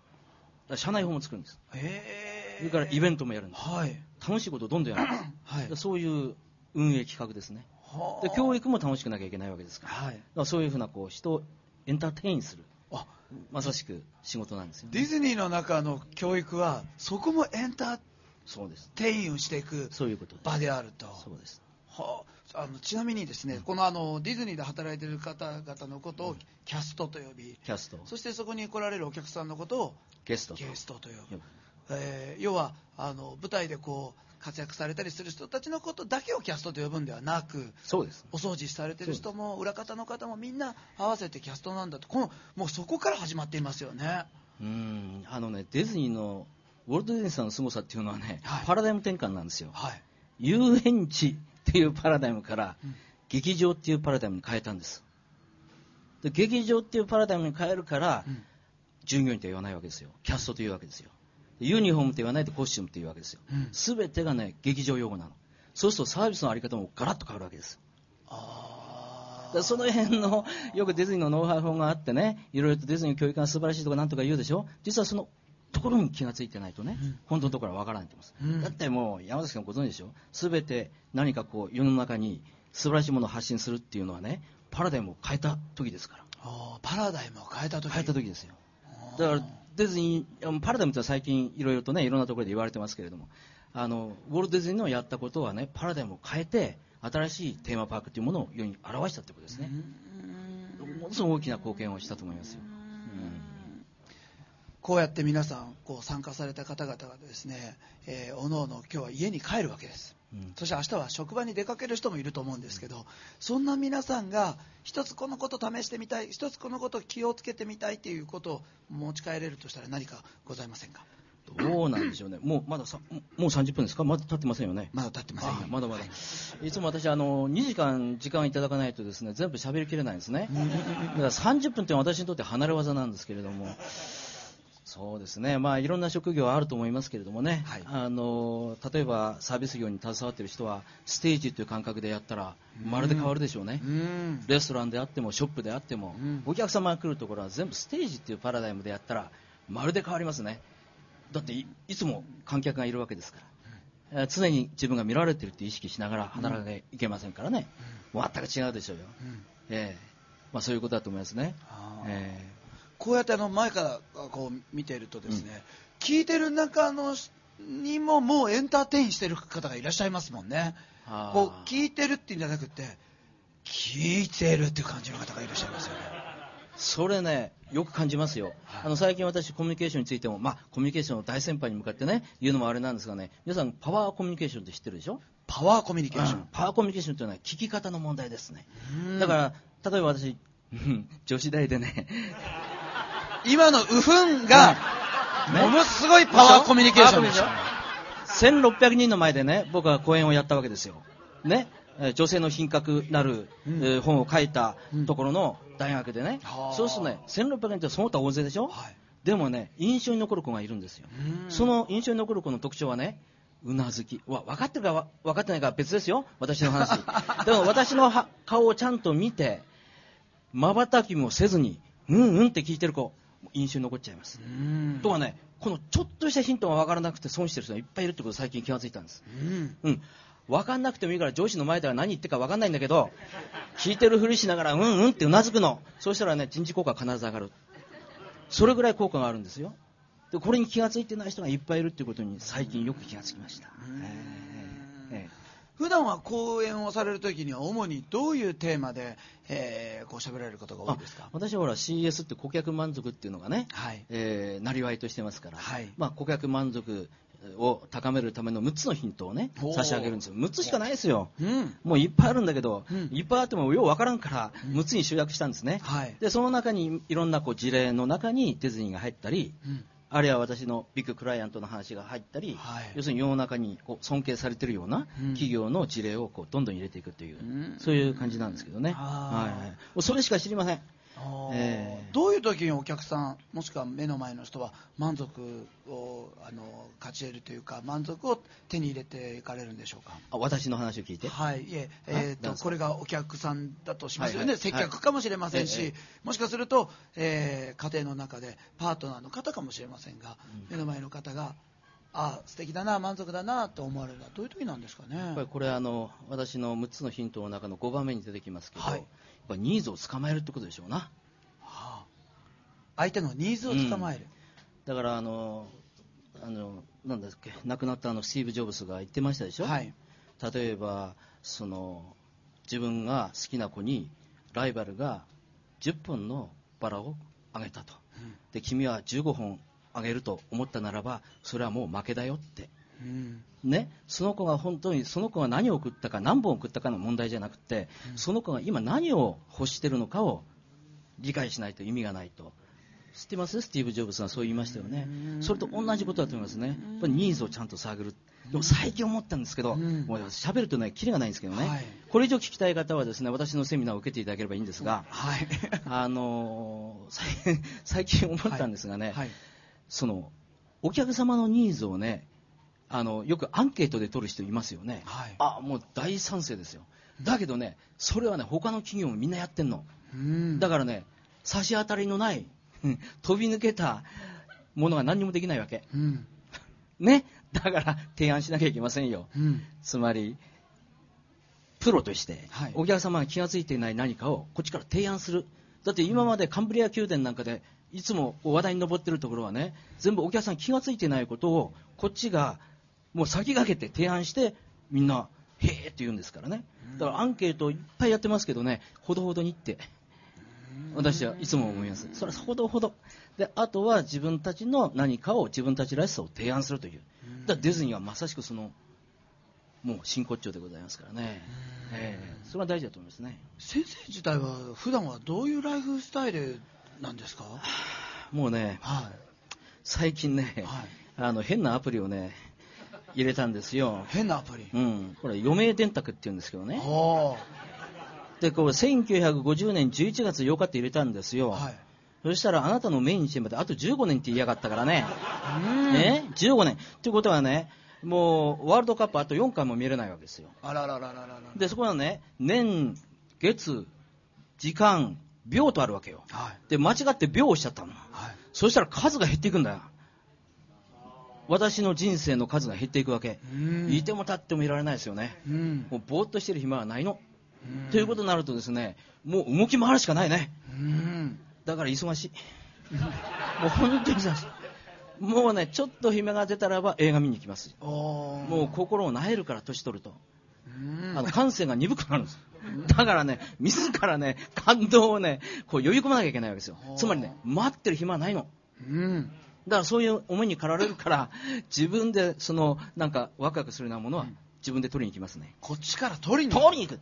社内報も作るんです。へそれからイベントもやるんです。はい。楽しいことをどんどんやるんです。はい。そういう運営企画ですね。はで教育も楽しくなきゃいけないわけですから。はい。らそういうふうなこう人を entertain する。あ。まさしく仕事なんですよ、ディズニーの中の教育はそこも entertain をしていくそういうことです。場であると。そうです。はあ、あのちなみにですね、このあのディズニーで働いている方々のことをキャストと呼び、キャスト。そしてそこに来られるお客さんのことをゲストと。ゲストと呼ぶ。呼ぶ、えー要はあの舞台でこう活躍されたりする人たちのことだけをキャストと呼ぶんではなくそうです。お掃除されてる人も裏方の方もみんな合わせてキャストなんだとこのもうそこから始まっていますよねうん、あのね、ディズニーの、ウォルト・ディズニーさんの凄さっていうのはね、はいパラダイム転換なんですよ。はい遊園地っていうパラダイムから、うん劇場っていうパラダイムに変えたんです。で劇場っていうパラダイムに変えるから、うん従業員と言わないわけですよ。キャストというわけですよ。ユニフォームと言わないでコスチュームというわけですようん。すべ、てがね、劇場用語なの。そうするとサービスのあり方もガラッと変わるわけです。あその辺の、よくディズニーのノウハウ法があってね、いろいろとディズニーの教育が素晴らしいとかなんとか言うでしょ実はそのところに気がついてないとね、うん本当のところはわからないと思います。うんだってもう、山崎さんご存知でしょすべて何かこう、世の中に素晴らしいものを発信するっていうのはね、パラダイムを変えた時ですから。パラダイムを変えた時変えた時ですよ。だから、ディズニー、パラダイムってのは最近いろいろとね、いろんなところで言われてますけれども、あの、ウォルト・ディズニーのやったことはね、パラダイムを変えて、新しいテーマパークというものを世に表したってことですね。ものすごく大きな貢献をしたと思いますよ。こうやって皆さんこう参加された方々がですね、えー、おのおの今日は家に帰るわけです、うんそして明日は職場に出かける人もいると思うんですけどそんな皆さんが一つこのこと試してみたい一つこのこと気をつけてみたいということを持ち帰れるとしたら何かございませんか？どうなんでしょうね。もうまださ、もう30分ですか？まだ経ってませんよね。まだ経ってませんよあまだまだ。いつも私、あの、2時間時間いただかないとですね、全部喋りきれないんですね。だから30分っていうのは私にとって離れ技なんですけれども、そうですね、まあいろんな職業あると思いますけれどもね、はい。あの、例えばサービス業に携わっている人は、ステージという感覚でやったら、まるで変わるでしょうね。うん。レストランであってもショップであっても、うん。お客様が来るところは全部ステージっていうパラダイムでやったらまるで変わりますね。だっていいつも観客がいるわけですから、えー常に自分が見られてるって意識しながら働かなきゃいけませんからね、全く違うでしょうよ、うん。ええまあ、そういうことだと思いますね、あー。えこうやってあの前からこう見ているとですね、聞いてる中のにももうエンターテインしてる方がいらっしゃいますもんね。こう聞いてるっていうんじゃなくて聞いてるっていう感じの方がいらっしゃいますよね。それね、よく感じますよ、あの最近私、コミュニケーションについても、まあ、コミュニケーションの大先輩に向かってね、言うのもあれなんですがね、皆さん、パワーコミュニケーションって知ってるでしょ？パワーコミュニケーション、うん。パワーコミュニケーションというのは聞き方の問題ですね。うん。だから、例えば私、うん女子大でね、今のウフンがね。ものすごいパワーコミュニケーションでしょ。1600人の前でね、僕は講演をやったわけですよ。ね。えー女性の品格なる、うん。えー本を書いたところの大学でね、はあ。そうするとね、1600人ってその他大勢でしょ、はい。でもね、印象に残る子がいるんですよ。うん。その印象に残る子の特徴はね、うなずき。わ分かってるかわ分かってないかは別ですよ、私の話。でも私のは顔をちゃんと見て、瞬きもせずに、うんうんって聞いてる子、印象に残っちゃいます。うんとはね、このちょっとしたヒントが分からなくて損してる人がいっぱいいるってことを最近気がついたんです。うんうん。分かんなくてもいいから上司の前では何言ってるか分かんないんだけど、聞いてるふりしながら、うんうんってうなずくの。そうしたらね、人事効果が必ず上がる。それぐらい効果があるんですよ。で、これに気がついてない人がいっぱいいるっていうことに最近よく気がつきました。うんえええ普段は講演をされるときには主にどういうテーマで、えーこう喋られることが多いですか？あ私はほら CS って顧客満足っていうのがね、はい。えー、なりわいとしてますから、はい。まあ、顧客満足を高めるための6つのヒントをね差し上げるんですよ。6つしかないですよ。うん。もういっぱいあるんだけど、うん。いっぱいあってもようわからんから6つに集約したんですね、はい。でその中にいろんなこう事例の中にディズニーが入ったり、うんあるいは私のビッグクライアントの話が入ったり、はい。要するに世の中にこう尊敬されているようなうん。企業の事例をこうどんどん入れていくという、うん。そういう感じなんですけどね、はいはい、それしか知りません。えーどういう時にお客さんもしくは目の前の人は満足をあの勝ち得るというか満足を手に入れていかれるんでしょうか？あ私の話を聞いて、はい、いえ、えー、とこれがお客さんだとしますよね、はいはい。接客かもしれませんし、はい。えもしかすると、えー家庭の中でパートナーの方かもしれませんが、目の前の方が、あ素敵だな、満足だなと思われるのは、どういう時なんですかね？やっぱりこれあの私の6つのヒントの中の5番目に出てきますけど、はいニーズを捕まえるってことでしょうな。はあ。相手のニーズを捕まえる、だからあのあのなんだっけ亡くなったあのスティーブ・ジョブズが言ってましたでしょ、はい。例えばその自分が好きな子にライバルが10本のバラをあげたと、で君は15本あげると思ったならばそれはもう負けだよって。うんね、その子が本当にその子が何を送ったか何本送ったかの問題じゃなくて、その子が今何を欲してるのかを理解しないと意味がないと。知ってます？スティーブ・ジョブズはそう言いましたよね。それと同じことだと思いますね。やっぱりニーズをちゃんと探る。でも最近思ったんですけど、うん。もう喋るとねキリがないんですけどね、はい。これ以上聞きたい方はですね私のセミナーを受けていただければいいんですが、はい。あのー最最近思ったんですがね、はい。そのお客様のニーズをねあのよくアンケートで取る人いますよね、はい。あもう大賛成ですよ。だけどねそれはね他の企業もみんなやってんの。うん。だからね差し当たりのないうん 飛び抜けたものが何にもできないわけ。うん。ね。だから提案しなきゃいけませんよ。うん。つまりプロとしてはい。お客様が気が付いていない何かをこっちから提案する。だって今までカンブリア宮殿なんかでいつも話題に上ってるところはね全部お客さん気が付いてないことをこっちがもう先駆けて提案してみんなへえって言うんですからね。だからアンケートいっぱいやってますけどねほどほどにって。私はいつも思います。それはほどほど。であとは自分たちの何かを自分たちらしさを提案するという。だからディズニーはまさしくそのもう真骨頂でございますからね、ええ。それは大事だと思いますね。先生自体は普段はどういうライフスタイルなんですか？もうねは最近ね、はい。あの変なアプリをね入れたんですよ。い変なアプリ。うん。これ余命電卓っていうんですけどね。おでこれ1950年11月8日って入れたんですよ、はい。そしたらあなたの命日まであと15年って言いやがったからね、うん。え15年ということはねもうワールドカップあと4回も見れないわけですよ。あらららららら。でそこはね年月時間秒とあるわけよ。はい。で間違って秒をしちゃったの。はい。そしたら数が減っていくんだよ私の人生の数が減っていくわけ。うん。いても立ってもいられないですよね。うん。もうぼーっとしてる暇はないの。うん。ということになるとですねもう動き回るしかないね。うん。だから忙しい。もう本当に忙しい。もうねちょっと暇が出たらば映画見に行きます。もう心をなえるから年取ると。うん。あの感性が鈍くなるんです。だからね自らね感動をねこう呼び込まなきゃいけないわけですよ。つまりね待ってる暇はないの。うんだからそういう思いに駆られるから 自分でそのなんかワクワクするようなものは自分で取りに行きますね。こっちから取りに取りに行く。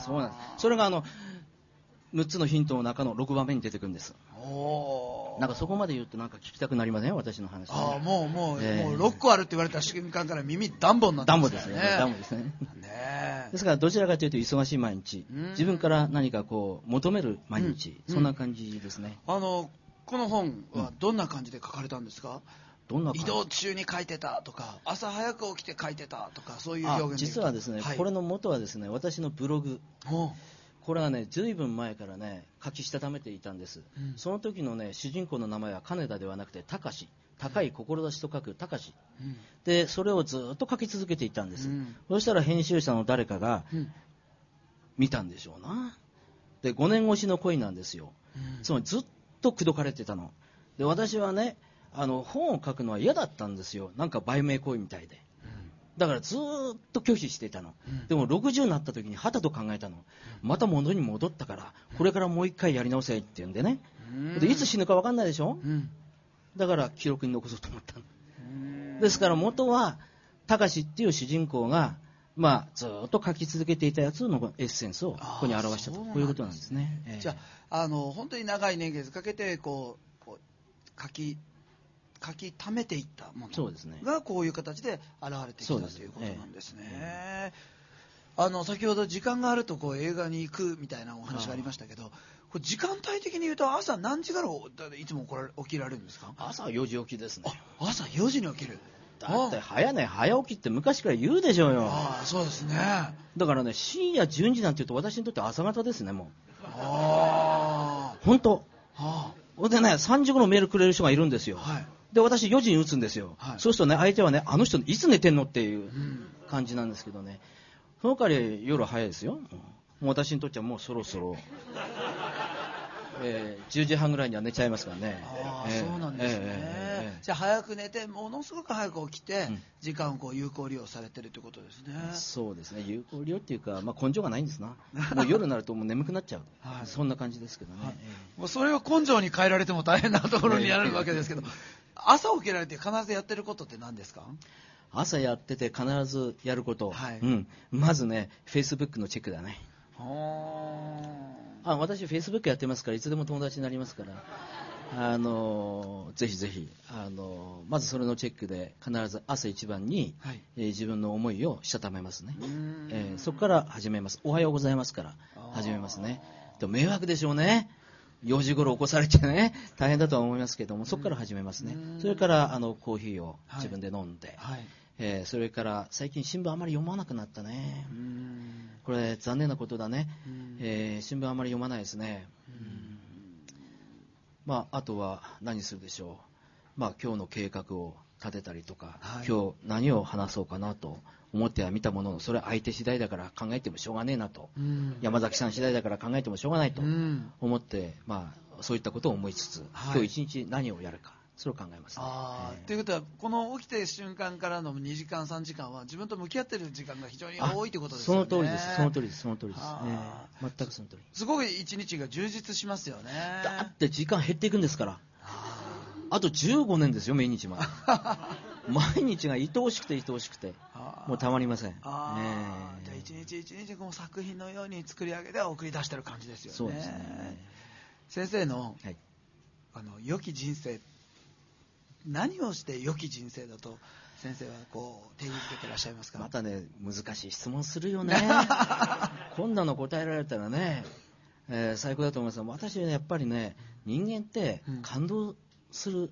そうなんです。それがあの6つのヒントの中の6番目に出てくるんです。おー。なんかそこまで言うとなんか聞きたくなりません？私の話、ああもうもう、ええ。もう6個あるって言われた瞬間から耳ダンボになってダンまボですね。ダンボですね。ねえ。ですからどちらかというと忙しい毎日。うん。自分から何かこう求める毎日、うん。そんな感じですね、あのこの本はどんな感じで書かれたんですか、どんな移動中に書いてたとか朝早く起きて書いてたとかそういうあ表現実はですね、はい。これの元はですね私のブログ。お。これはねずいぶん前からね書きしたためていたんです、うん。その時のね主人公の名前は金田ではなくて高志。高い志と書く高志。うん。でそれをずっと書き続けていたんです、うん。そしたら編集者の誰かがうん。見たんでしょうな。で5年越しの恋なんですよ。うん。つまりずっと口説かれてたの。で私はねあの本を書くのは嫌だったんですよ。なんか売名行為みたいで。だからずーっと拒否していたの、うん。でも60になった時にはたと考えたの。また元に戻ったからこれからもう一回やり直せって言うんでね。うん。でいつ死ぬか分かんないでしょ？うん。だから記録に残そうと思ったの。うん。ですから元は高志っていう主人公がまあ、ずーっと書き続けていたやつのエッセンスをここに表したとこういうことなんですね。ええじゃああの本当に長い年月かけてこうこう書き書き溜めていったものそうですねがこういう形で現れてきたということなんですね。あの先ほど時間があるとこう映画に行くみたいなお話がありましたけど、これ時間帯的に言うと朝何時からいつも起きられるんですか？朝4時起きですね。あ朝4時に起きる。だって早寝早起きって昔から言うでしょうよ。ああそうですね。だからね、深夜12時なんて言うと私にとって朝方ですね、もあう。本当。あほんでね、3時頃メールくれる人がいるんですよ。はい。で、私4時に打つんですよ。はいそうするとね、相手はね、あの人いつ寝てんのっていううん感じなんですけどね。その代わり夜早いですよ。もう私にとってはもうそろそろ、えー10時半ぐらいには寝ちゃいますからね。ああ、ええそうなんですね、えええええじゃあ早く寝てものすごく早く起きて、うん。時間をこう有効利用されてるということですね。えそうですね、有効利用っていうか、まあ、根性がないんですな。もう夜になるともう眠くなっちゃう。はい。そんな感じですけどね。はい。ええもうそれを根性に変えられても大変なところになるわけですけど朝起きられて必ずやってることって何ですか？朝やってて必ずやること、はい。うん、まずね、Facebook のチェックだね。ほあ私、Facebook やってますから、いつでも友達になりますから、あのぜひぜひ、あのまずそれのチェックで、必ず朝一番に、はいえー自分の思いをしたためますねえーそこから始めます。おはようございますから始めますね。でも迷惑でしょうね。4時頃起こされてね、大変だとは思いますけども、そこから始めますね。それから、あの、コーヒーを自分で飲んで、はいえーそれから、最近新聞あまり読まなくなったねこれ、残念なことだねうん。えー新聞あまり読まないですね。まあ、あとは何するでしょう。まあ、今日の計画を立てたりとか、はい。今日何を話そうかなと思っては見たものの、それは相手次第だから考えてもしょうがねえなと。うん。山崎さん次第だから考えてもしょうがないとうん。思って、まあ、そういったことを思いつつ、はい。今日一日何をやるか、それを考えます、ね。あーえーということは、この起きて瞬間からの2時間、3時間は、自分と向き合ってる時間が非常に多いということですね。の通りです、その通りです、その通りです。あえー全くその通り。すごい一日が充実しますよね。だって時間減っていくんですから。あと15年ですよ、毎日まで。毎日が愛おしくて愛おしくて、もうたまりません。あーえじゃあ一日一日こう作品のように作り上げて送り出してる感じですよね。そうですね。先生のはい、あの良き人生、何をして良き人生だと先生はこう定義づけてらっしゃいますか？またね、難しい質問するよね。こんなの答えられたらね、えー最高だと思います私はね、やっぱりね、人間ってうん感動する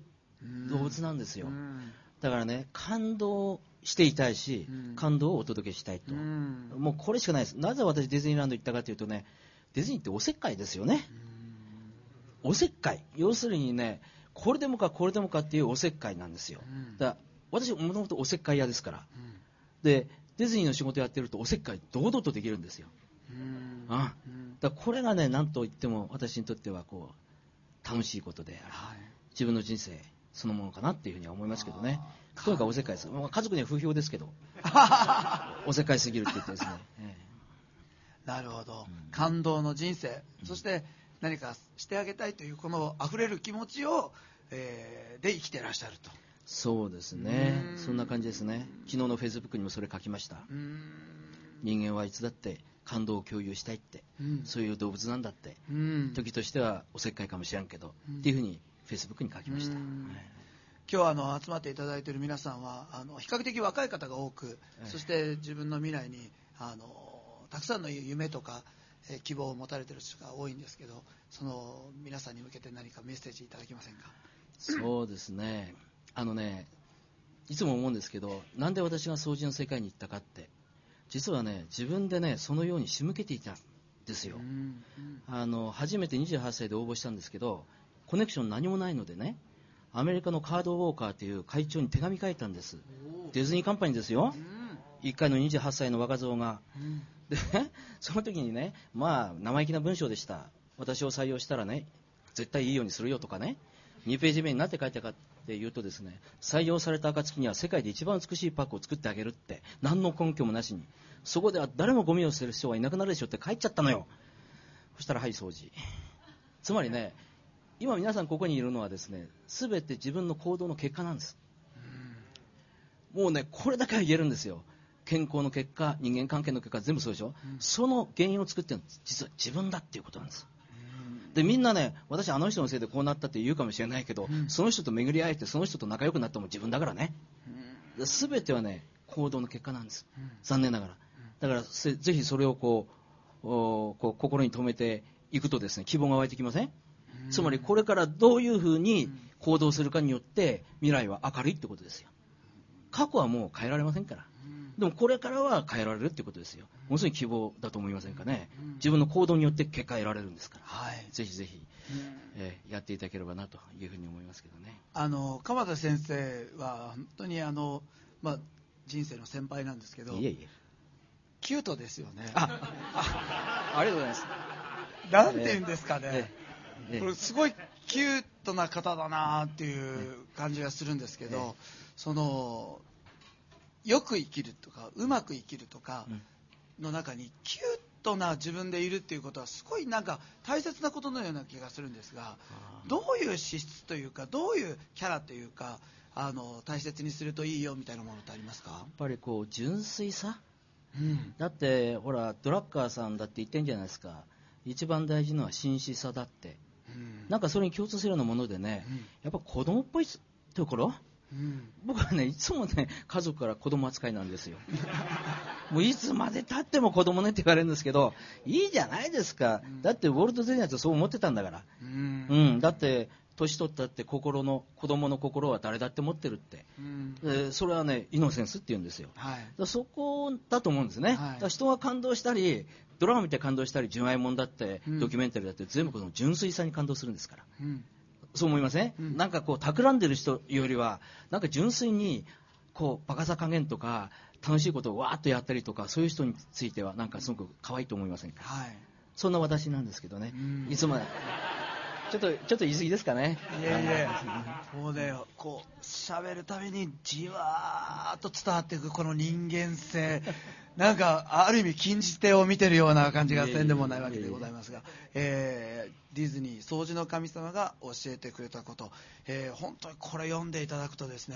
動物なんですよ。うんだからね、感動していたいし、うん感動をお届けしたいと。うんもうこれしかないです。なぜ私ディズニーランド行ったかというとね、ディズニーっておせっかいですよね。おせっかい。要するにね、これでもかこれでもかっていうおせっかいなんですよ。うんだから私もともとおせっかい屋ですから。うんで、ディズニーの仕事やってるとおせっかい堂々とできるんですよ。うんあうんだこれがね、なんといっても私にとってはこう、楽しいことで。はい自分の人生そのものかなっていうふうには思いますけどね。とにかくおせっかいです。まあ家族には不評ですけど、おせっかいすぎるって言ってですね。えなるほど、感動の人生、そして何かしてあげたいというこの溢れる気持ちを、えーで生きてらっしゃると。そうですね。う。ん。そんな感じですね。昨日のフェイスブックにもそれ書きました。人間はいつだって感動を共有したいって、うん。そういう動物なんだって、うん。時としてはおせっかいかもしれんけど、うん。っていうふうにフェイスブックに書きました。うん。はい。今日あの集まっていただいている皆さんはあの比較的若い方が多く、ええ。そして自分の未来にあのたくさんの夢とか、えー希望を持たれている人が多いんですけどその皆さんに向けて何かメッセージいただけませんか？そうですね。あのね、いつも思うんですけど、なんで私が掃除の世界に行ったかって、実はね、自分でね、そのように仕向けていたんですよ。うんあの、初めて28歳で応募したんですけど、コネクション何もないのでね、アメリカのカードウォーカーという会長に手紙書いたんです。ディズニーカンパニーですよ。1回の28歳の若造が。うんで、その時にね、まあ、生意気な文章でした。私を採用したらね、絶対いいようにするよとかね、2ページ目になって書いたかって言うとですね、採用された暁には世界で一番美しいパックを作ってあげるって、何の根拠もなしに、そこでは誰もゴミを捨てる人はいなくなるでしょって書いちゃったのよ。そしたら、はい、掃除。つまりね、今皆さんここにいるのはですね、すべて自分の行動の結果なんです。もうね、これだけは言えるんですよ。健康の結果、人間関係の結果、全部そうでしょ、その原因を作ってるのは実は自分だっていうことなんです。で、みんなね、私あの人のせいでこうなったって言うかもしれないけど、その人と巡り会えて、その人と仲良くなったのも自分だからね。すべてはね、行動の結果なんです。残念ながら。だから、せぜひそれをこう、おこう心に留めていくとですね、希望が湧いてきません？つまりこれからどういうふうに行動するかによって未来は明るいってことですよ。過去はもう変えられませんから。でもこれからは変えられるってことですよ。ものすごい希望だと思いませんかね。自分の行動によって結果得られるんですから。はいぜひぜひ、えーやっていただければなというふうに思いますけどね。あの鎌田先生は本当にあの、まあ、人生の先輩なんですけどいえいえ。キュートですよねあ、ありがとうございます。なんて言うんですかね、ええええこれすごいキュートな方だなっていう感じがするんですけど、ええそのよく生きるとかうまく生きるとかうん。の中にキュートな自分でいるっていうことはすごいなんか大切なことのような気がするんですがどういう資質というかどういうキャラというかあの大切にするといいよみたいなものってありますか、やっぱりこう純粋さ？うん。だってほらドラッカーさんだって言ってんじゃないですか。一番大事なのは真摯さだって。うん。なんかそれに共通するようなものでね、うん。やっぱ子供っぽいところ？うん。僕はねいつもね家族から子供扱いなんですよ。もういつまでたっても子供ねって言われるんですけどいいじゃないですか、だってウォルト・ディズニーだってそう思ってたんだから。うん。うん、だって年取ったって心の子供の心は誰だって持ってるって、うん。えーそれはねイノセンスって言うんですよ。はい。らそこだと思うんですね、はい。だから人が感動したりドラマ見て感動したり純愛もんだって、うん。ドキュメンタリーだって全部この純粋さに感動するんですから。うんそう思いません、うん。なんかこう企んでる人よりはなんか純粋にこうバカさ加減とか楽しいことをわーっとやったりとかそういう人についてはなんかすごく可愛いと思いませんか？はい。そんな私なんですけどね、うん。いつもちょっとちょっと言い過ぎですかね。いえいえ、もうね、こう、喋るたびにじわーっと伝わっていくこの人間性、なんか、ある意味禁じ手を見てるような感じがせんでもないわけでございますが、えーディズニー、掃除の神様が教えてくれたこと、えー本当にこれ読んでいただくとですね、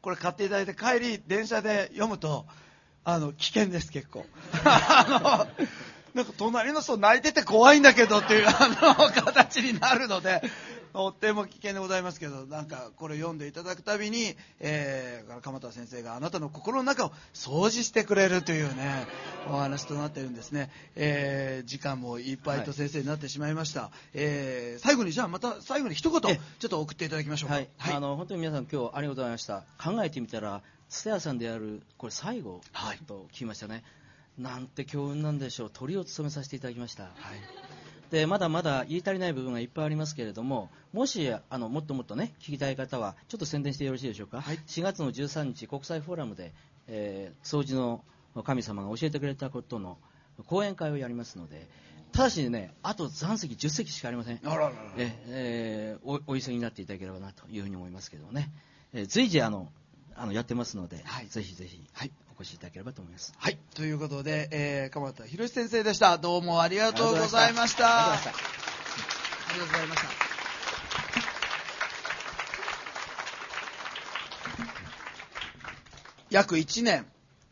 これ買っていただいて帰り、電車で読むと、あの、危険です、結構。なんか隣の人泣いてて怖いんだけどっていう あの形になるので、とっても危険でございますけど、なんかこれ読んでいただくたびに、えー、鎌田先生があなたの心の中を掃除してくれるというね、お話となっているんですね。えー、時間もいっぱいと先生になってしまいました。えー、最後にじゃあまた最後に一言、ちょえっと送っていただきましょうか。はい、あの本当に皆さん今日ありがとうございました考えてみたら蔦屋さんでやるこれ最後はいと聞きましたね、なんて強運なんでしょう。鳥を務めさせていただきました。はい。でまだまだ言い足りない部分がいっぱいありますけれどももしあのもっともっとね聞きたい方はちょっと宣伝してよろしいでしょうか、はい。4月の13日国際フォーラムで、えー掃除の神様が教えてくれたことの講演会をやりますのでただしねあと残席10席しかありません。あらららら。ええーおお急ぎになっていただければなというふうに思いますけどもね、えー随時あのあのやってますので、はい。ぜひぜひ、はいお越しいただければと思います。はい。ということで、えー、鎌田博先生でした。どうもありがとうございました。ありがとうございました。ありがとうございました。約1年、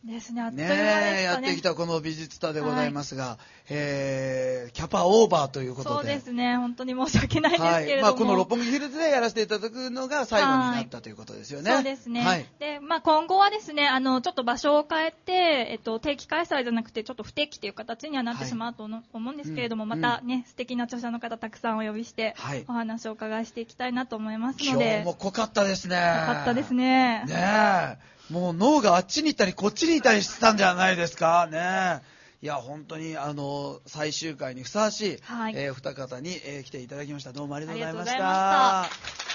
ですね、あっというね間でしたね。やってきたこの美術タでございますが、えー、キャパオーバーということで。そうですね、本当に申し訳ないですはい。けれども。まあ、この六本木ヒルズでやらせていただくのが最後になったということですよね。そうですね。はい。で、まあ、今後はですね、あの、ちょっと場所を変えて、えっと、定期開催じゃなくて、ちょっと不定期という形にはなってはいしまうとの思うんですけれども、うんまたね、素敵な著者の方たくさんお呼びして、はいお話をお伺いしていきたいなと思います今ので。日も濃かったですね。よかったですね。ねえ。もう脳があっちに行ったりこっちに行ったりしてたんじゃないですか？ねえ。いや、本当に、あの、最終回にふさわしい、はいえー二方に、えー来ていただきました。どうも。ありがとうございました